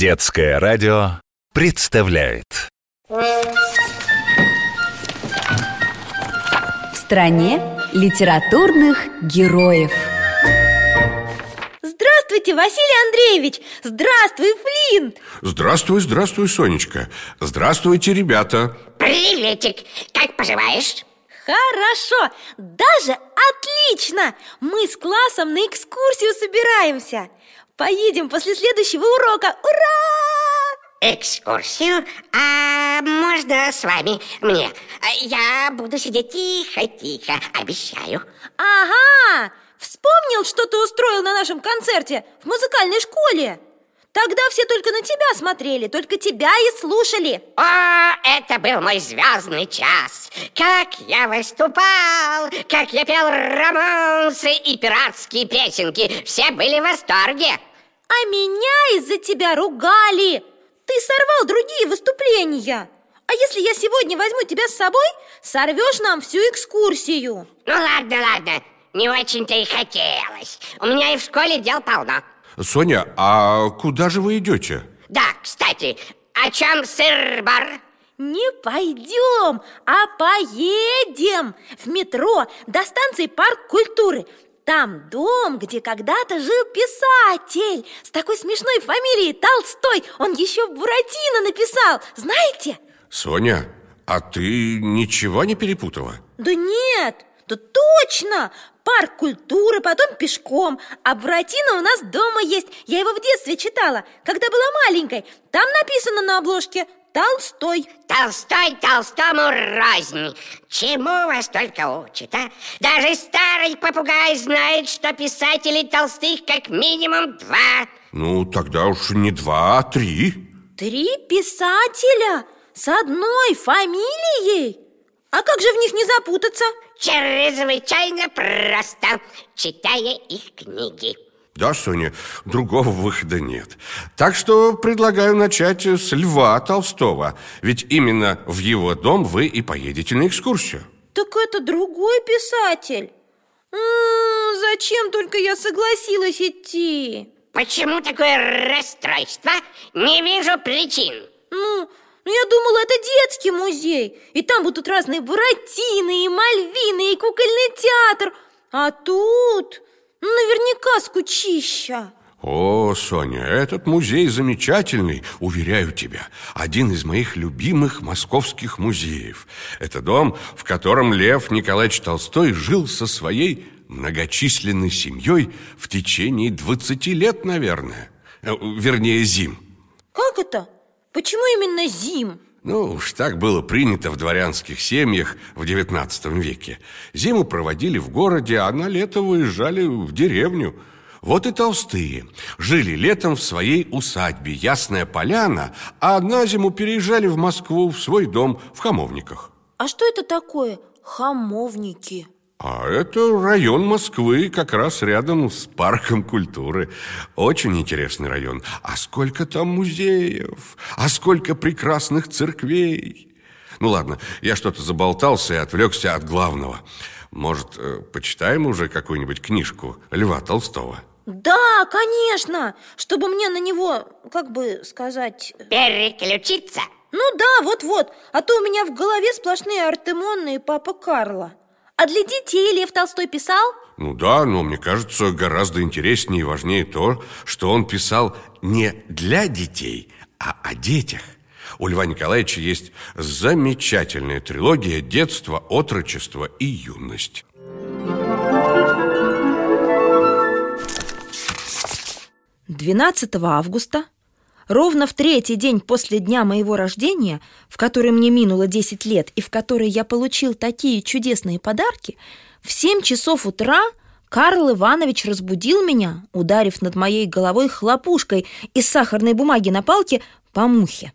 Детское радио представляет В стране литературных героев Здравствуйте, Василий Андреевич! Здравствуй, Флинт! Здравствуй, здравствуй, Сонечка Здравствуйте, ребята Приветик, как поживаешь? Хорошо, даже отлично! Мы с классом на экскурсию собираемся Поедем после следующего урока, ура! Экскурсию? А можно с вами? Мне? Я буду сидеть. Тихо-тихо, обещаю. Ага, вспомнил, что ты устроил на нашем концерте в музыкальной школе? Тогда все только на тебя смотрели, только тебя и слушали. О, это был мой звездный час. Как я выступал, как я пел романсы и пиратские песенки. Все были в восторге А меня из-за тебя ругали. Ты сорвал другие выступления. А если я сегодня возьму тебя с собой, сорвешь нам всю экскурсию. Ну ладно, ладно, не очень-то и хотелось. У меня и в школе дел полно. Соня, а куда же вы идете? Да, кстати, о чем сыр-бар? Не пойдем, а поедем. В метро до станции Парк культуры Там дом, где когда-то жил писатель С такой смешной фамилией Толстой Он еще Буратино написал, знаете? Соня, а ты ничего не перепутала? Да нет, да точно! Парк культуры, потом пешком А Буратино у нас дома есть Я его в детстве читала, когда была маленькой Там написано на обложке Толстой Толстой Толстому рознь Чему вас только учат, а? Даже старый попугай знает, что писателей толстых как минимум два Ну, тогда уж не два, а три Три писателя с одной фамилией? А как же в них не запутаться? Чрезвычайно просто, читая их книги Да, Соня, другого выхода нет. Так что предлагаю начать с Льва Толстого Ведь именно в его дом вы и поедете на экскурсию. Так это другой писатель. М -м, Зачем только я согласилась идти? Почему такое расстройство? Не вижу причин. Ну, ну, я думала, это детский музей И там будут разные Буратино и Мальвины и кукольный театр. А тут наверняка скучища. О, Соня, этот музей замечательный, уверяю тебя. Один из моих любимых московских музеев. Это дом, в котором Лев Николаевич Толстой жил со своей многочисленной семьей В течение 20 лет, наверное. Э, Вернее, зим. Как это? Почему именно зим? Ну, уж так было принято в дворянских семьях в XIX веке. Зиму проводили в городе, а на лето выезжали в деревню. Вот и толстые. Жили летом в своей усадьбе Ясная Поляна А на зиму переезжали в Москву в свой дом в Хамовниках. А что это такое? Хамовники а это район Москвы, как раз рядом с парком культуры. Очень интересный район. А сколько там музеев? А сколько прекрасных церквей? Ну ладно, я что-то заболтался и отвлекся от главного. Может, э, почитаем уже какую-нибудь книжку Льва Толстого? Да, конечно! Чтобы мне на него, как бы сказать... Переключиться? Ну да, вот-вот. А то у меня в голове сплошные Артемонны и Папа Карло а для детей Лев Толстой писал? Ну да, но мне кажется, гораздо интереснее и важнее то, что он писал не для детей, а о детях. У Льва Николаевича есть замечательная трилогия «Детство, отрочество и юность». Двенадцатого августа Ровно в третий день после дня моего рождения, в который мне минуло 10 лет и в который я получил такие чудесные подарки, в 7 часов утра Карл Иванович разбудил меня, ударив над моей головой хлопушкой из сахарной бумаги на палке по мухе.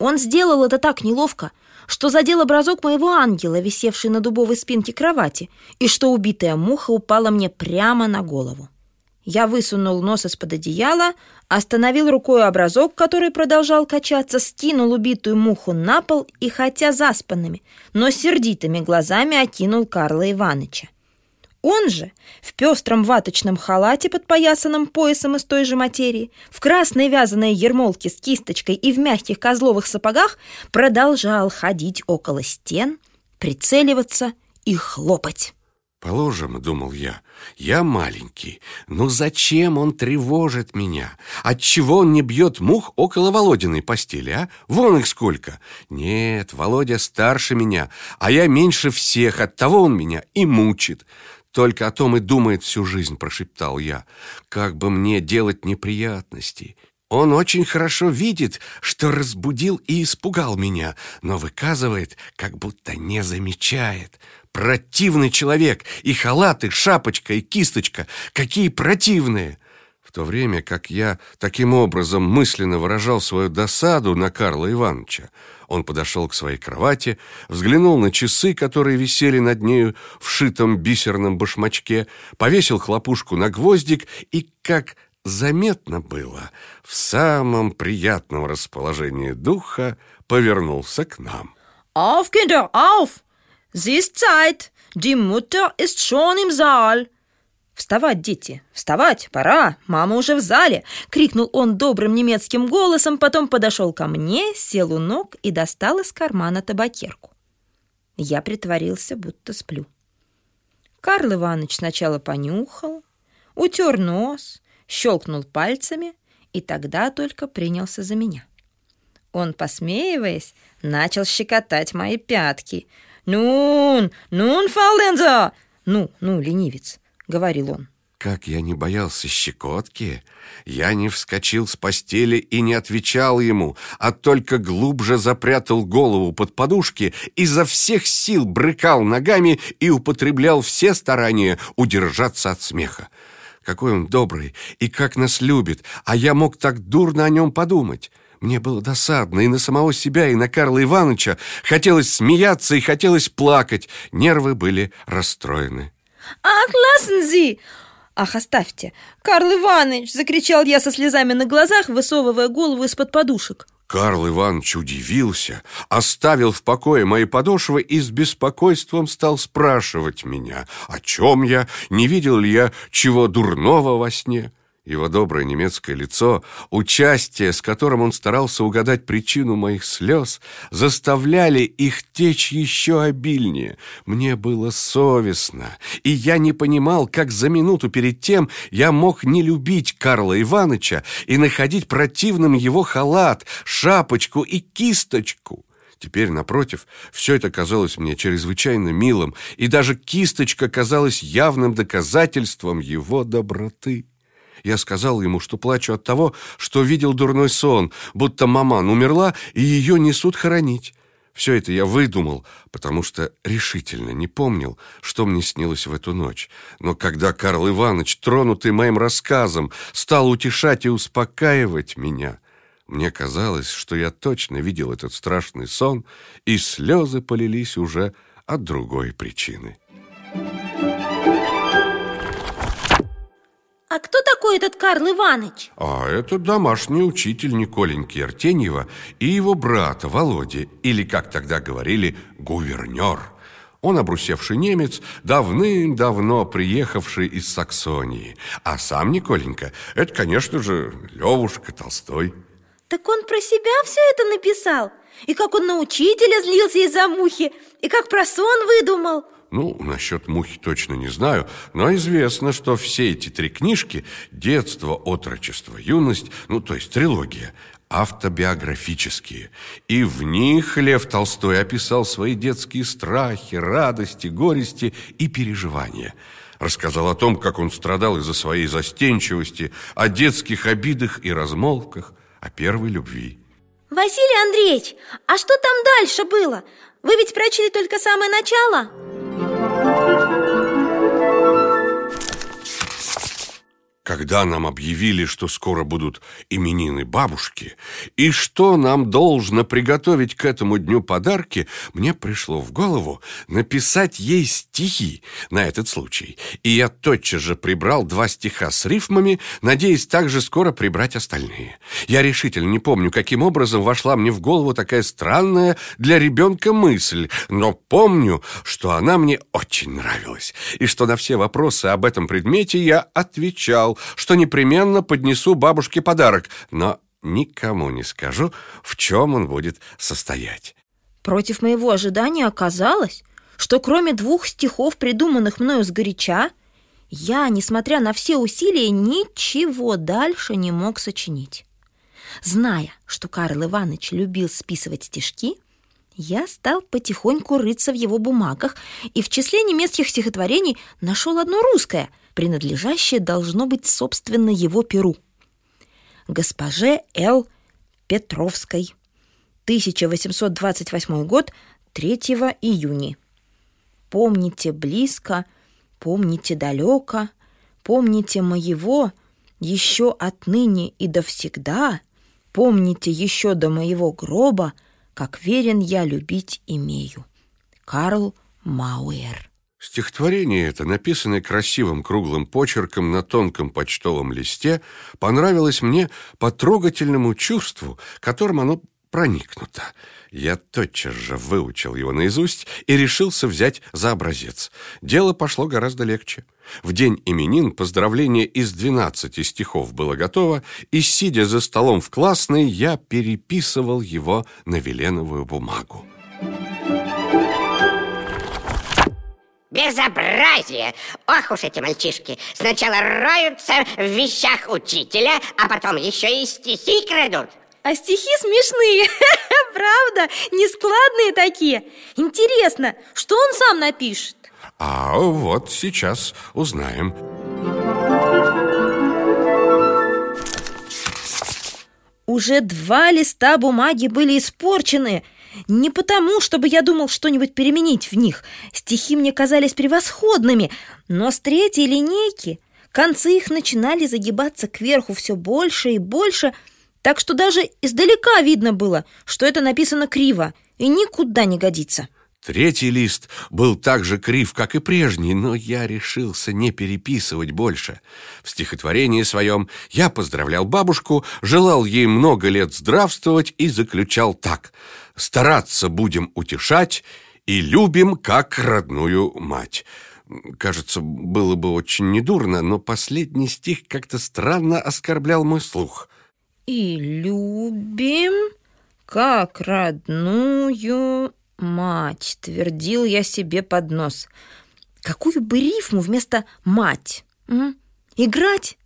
Он сделал это так неловко, что задел образок моего ангела, висевший на дубовой спинке кровати, и что убитая муха упала мне прямо на голову. Я высунул нос из-под одеяла, остановил рукой образок, который продолжал качаться, скинул убитую муху на пол и, хотя заспанными, но сердитыми глазами окинул Карла Иваныча. Он же в пестром ваточном халате, подпоясанном поясом из той же материи, в красной вязаной ермолке с кисточкой и в мягких козловых сапогах продолжал ходить около стен, прицеливаться и хлопать. Положим, думал я, я маленький, но зачем он тревожит меня? Отчего он не бьет мух около Володиной постели, а? Вон их сколько! Нет, Володя старше меня, а я меньше всех, оттого он меня и мучит. Только о том и думает всю жизнь, прошептал я. Как бы мне делать неприятности? Он очень хорошо видит, что разбудил и испугал меня, но выказывает, как будто не замечает. Противный человек! И халат, и шапочка, и кисточка. Какие противные! В то время как я таким образом мысленно выражал свою досаду на Карла Ивановича, он подошел к своей кровати, взглянул на часы, которые висели над нею в шитом бисерном башмачке, повесил хлопушку на гвоздик и, как заметно было, в самом приятном расположении духа повернулся к нам. «Auf, Kinder, auf! Sie ist Zeit! Die Mutter ist schon im Saal!» «Вставать, дети, вставать, пора, мама уже в зале!» — крикнул он добрым немецким голосом, потом подошел ко мне, сел у ног и достал из кармана табакерку. Я притворился, будто сплю. Карл Иванович сначала понюхал, утер нос, щелкнул пальцами и тогда только принялся за меня. Он, посмеиваясь, начал щекотать мои пятки. «Нун, нун, фауленза!» «Ну, ну, ленивец!» — говорил он. Как я не боялся щекотки, я не вскочил с постели и не отвечал ему, а только глубже запрятал голову под подушки, изо всех сил брыкал ногами и употреблял все старания удержаться от смеха. Какой он добрый и как нас любит, а я мог так дурно о нем подумать. Мне было досадно и на самого себя, и на Карла Ивановича. Хотелось смеяться и хотелось плакать. Нервы были расстроены. «Ах, lassen «Ах, оставьте! Карл Иванович!» — закричал я со слезами на глазах, высовывая голову из-под подушек. Карл Иванович удивился, оставил в покое мои подошвы и с беспокойством стал спрашивать меня, о чем я, не видел ли я чего дурного во сне. Его доброе немецкое лицо, участие, с которым он старался угадать причину моих слез, заставляли их течь еще обильнее. Мне было совестно, и я не понимал, как за минуту перед тем я мог не любить Карла Ивановича и находить противным его халат, шапочку и кисточку. Теперь, напротив, все это казалось мне чрезвычайно милым, и даже кисточка казалась явным доказательством его доброты. Я сказал ему, что плачу от того, что видел дурной сон, будто маман умерла, и ее несут хоронить. Все это я выдумал, потому что решительно не помнил, что мне снилось в эту ночь. Но когда Карл Иванович, тронутый моим рассказом, стал утешать и успокаивать меня, мне казалось, что я точно видел этот страшный сон, и слезы полились уже от другой причины. А кто такой этот Карл Иванович? А это домашний учитель Николеньки Артеньева и его брата Володя, или, как тогда говорили, гувернер. Он обрусевший немец, давным-давно приехавший из Саксонии. А сам Николенька – это, конечно же, Левушка Толстой. Так он про себя все это написал? И как он на учителя злился из-за мухи? И как про сон выдумал? Ну, насчет мухи точно не знаю, но известно, что все эти три книжки «Детство, отрочество, юность», ну, то есть трилогия, автобиографические. И в них Лев Толстой описал свои детские страхи, радости, горести и переживания. Рассказал о том, как он страдал из-за своей застенчивости, о детских обидах и размолвках, о первой любви. Василий Андреевич, а что там дальше было? Вы ведь прочли только самое начало? Когда нам объявили, что скоро будут именины бабушки, и что нам должно приготовить к этому дню подарки, мне пришло в голову написать ей стихи на этот случай. И я тотчас же прибрал два стиха с рифмами, надеясь также скоро прибрать остальные. Я решительно не помню, каким образом вошла мне в голову такая странная для ребенка мысль, но помню, что она мне очень нравилась, и что на все вопросы об этом предмете я отвечал, что непременно поднесу бабушке подарок, но никому не скажу, в чем он будет состоять. Против моего ожидания оказалось, что кроме двух стихов, придуманных мною сгоряча, я, несмотря на все усилия, ничего дальше не мог сочинить. Зная, что Карл Иванович любил списывать стишки, я стал потихоньку рыться в его бумагах и в числе немецких стихотворений нашел одно русское — принадлежащее должно быть собственно его перу. Госпоже Л. Петровской. 1828 год, 3 июня. Помните близко, помните далеко, помните моего, еще отныне и до всегда, помните еще до моего гроба, как верен я любить имею. Карл Мауэр Стихотворение это, написанное красивым круглым почерком на тонком почтовом листе, понравилось мне по трогательному чувству, которым оно проникнуто. Я тотчас же выучил его наизусть и решился взять за образец. Дело пошло гораздо легче. В день именин поздравление из двенадцати стихов было готово, и, сидя за столом в классной, я переписывал его на веленовую бумагу. Безобразие! Ох уж эти мальчишки! Сначала роются в вещах учителя, а потом еще и стихи крадут. А стихи смешные, правда? Нескладные такие. Интересно, что он сам напишет? А вот сейчас узнаем. Уже два листа бумаги были испорчены – не потому, чтобы я думал что-нибудь переменить в них. Стихи мне казались превосходными, но с третьей линейки концы их начинали загибаться кверху все больше и больше, так что даже издалека видно было, что это написано криво и никуда не годится. Третий лист был так же крив, как и прежний, но я решился не переписывать больше. В стихотворении своем я поздравлял бабушку, желал ей много лет здравствовать и заключал так «Стараться будем утешать и любим, как родную мать». Кажется, было бы очень недурно, но последний стих как-то странно оскорблял мой слух. «И любим, как родную «Мать», — твердил я себе под нос. Какую бы рифму вместо «мать»? М? Играть?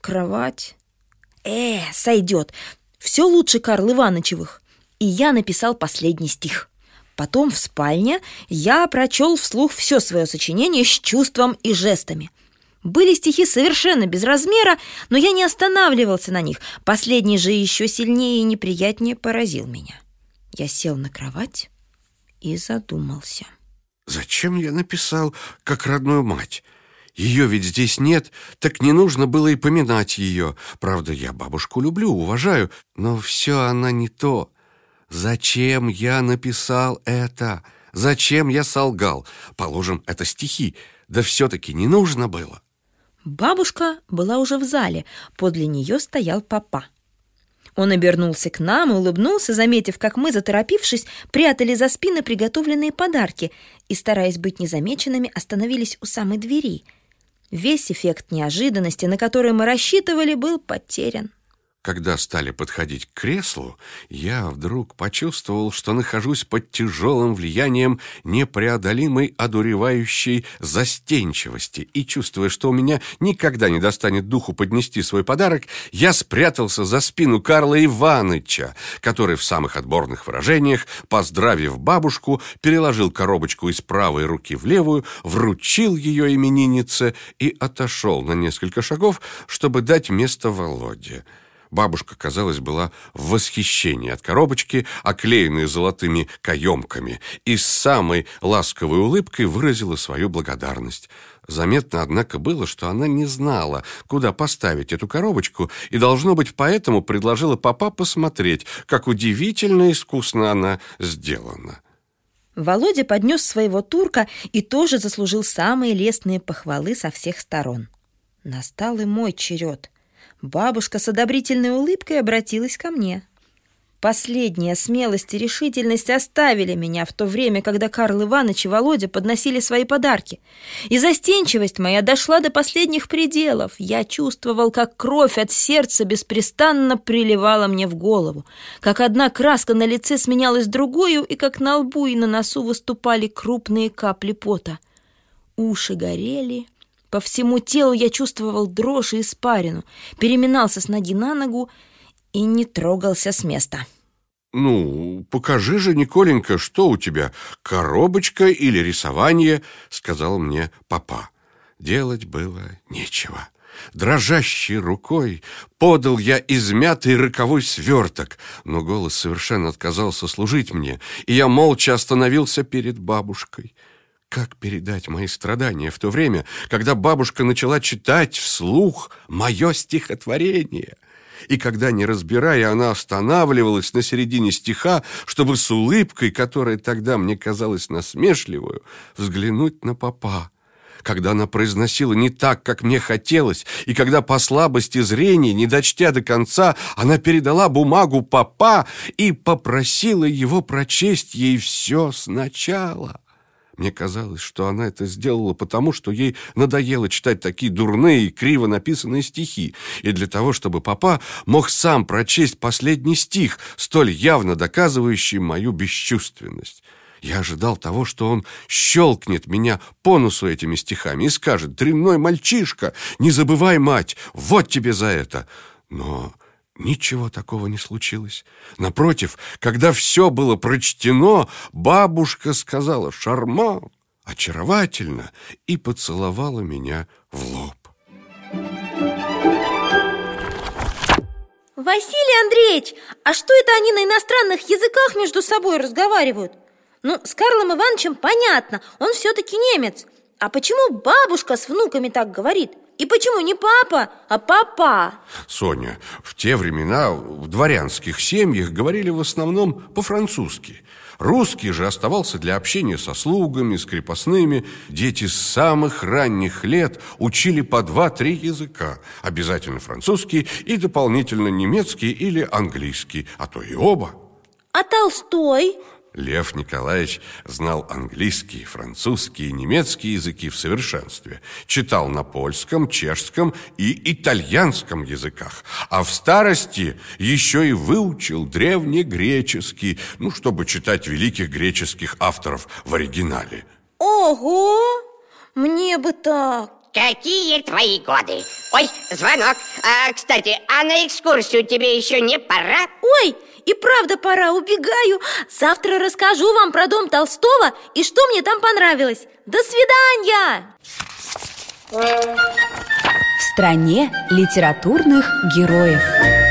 Кровать? Э, сойдет. Все лучше Карл Ивановичевых. И я написал последний стих. Потом в спальне я прочел вслух все свое сочинение с чувством и жестами. Были стихи совершенно без размера, но я не останавливался на них. Последний же еще сильнее и неприятнее поразил меня. Я сел на кровать, и задумался. Зачем я написал как родную мать? Ее ведь здесь нет, так не нужно было и поминать ее. Правда, я бабушку люблю, уважаю, но все она не то. Зачем я написал это? Зачем я солгал? Положим, это стихи. Да все-таки не нужно было. Бабушка была уже в зале. Подле нее стоял папа. Он обернулся к нам и улыбнулся, заметив, как мы, заторопившись, прятали за спины приготовленные подарки и, стараясь быть незамеченными, остановились у самой двери. Весь эффект неожиданности, на который мы рассчитывали, был потерян. Когда стали подходить к креслу, я вдруг почувствовал, что нахожусь под тяжелым влиянием непреодолимой одуревающей застенчивости, и, чувствуя, что у меня никогда не достанет духу поднести свой подарок, я спрятался за спину Карла Иваныча, который в самых отборных выражениях, поздравив бабушку, переложил коробочку из правой руки в левую, вручил ее имениннице и отошел на несколько шагов, чтобы дать место Володе. Бабушка, казалось, была в восхищении от коробочки, оклеенной золотыми каемками, и с самой ласковой улыбкой выразила свою благодарность. Заметно, однако, было, что она не знала, куда поставить эту коробочку, и, должно быть, поэтому предложила папа посмотреть, как удивительно искусно она сделана. Володя поднес своего турка и тоже заслужил самые лестные похвалы со всех сторон. Настал и мой черед. Бабушка с одобрительной улыбкой обратилась ко мне. Последняя смелость и решительность оставили меня в то время, когда Карл Иванович и Володя подносили свои подарки. И застенчивость моя дошла до последних пределов. Я чувствовал, как кровь от сердца беспрестанно приливала мне в голову, как одна краска на лице сменялась другую, и как на лбу и на носу выступали крупные капли пота. Уши горели, по всему телу я чувствовал дрожь и испарину, переминался с ноги на ногу, и не трогался с места. «Ну, покажи же, Николенька, что у тебя, коробочка или рисование?» — сказал мне папа. Делать было нечего. Дрожащей рукой подал я измятый роковой сверток, но голос совершенно отказался служить мне, и я молча остановился перед бабушкой. Как передать мои страдания в то время, когда бабушка начала читать вслух мое стихотворение — и когда, не разбирая, она останавливалась на середине стиха, чтобы с улыбкой, которая тогда мне казалась насмешливую, взглянуть на папа. Когда она произносила не так, как мне хотелось, и когда по слабости зрения, не дочтя до конца, она передала бумагу папа и попросила его прочесть ей все сначала. Мне казалось, что она это сделала потому, что ей надоело читать такие дурные и криво написанные стихи, и для того, чтобы папа мог сам прочесть последний стих, столь явно доказывающий мою бесчувственность. Я ожидал того, что он щелкнет меня по носу этими стихами и скажет «Дрянной мальчишка, не забывай, мать, вот тебе за это!» Но Ничего такого не случилось. Напротив, когда все было прочтено, бабушка сказала «Шарма!» очаровательно и поцеловала меня в лоб. Василий Андреевич, а что это они на иностранных языках между собой разговаривают? Ну, с Карлом Ивановичем понятно, он все-таки немец. А почему бабушка с внуками так говорит? И почему не папа, а папа? Соня, в те времена в дворянских семьях говорили в основном по-французски. Русский же оставался для общения со слугами, с крепостными. Дети с самых ранних лет учили по два-три языка. Обязательно французский и дополнительно немецкий или английский, а то и оба. А Толстой? Лев Николаевич знал английский, французский и немецкий языки в совершенстве. Читал на польском, чешском и итальянском языках. А в старости еще и выучил древнегреческий, ну, чтобы читать великих греческих авторов в оригинале. Ого! Мне бы так! Какие твои годы? Ой, звонок. А, кстати, а на экскурсию тебе еще не пора? Ой, и правда пора, убегаю. Завтра расскажу вам про дом Толстого и что мне там понравилось. До свидания! В стране литературных героев.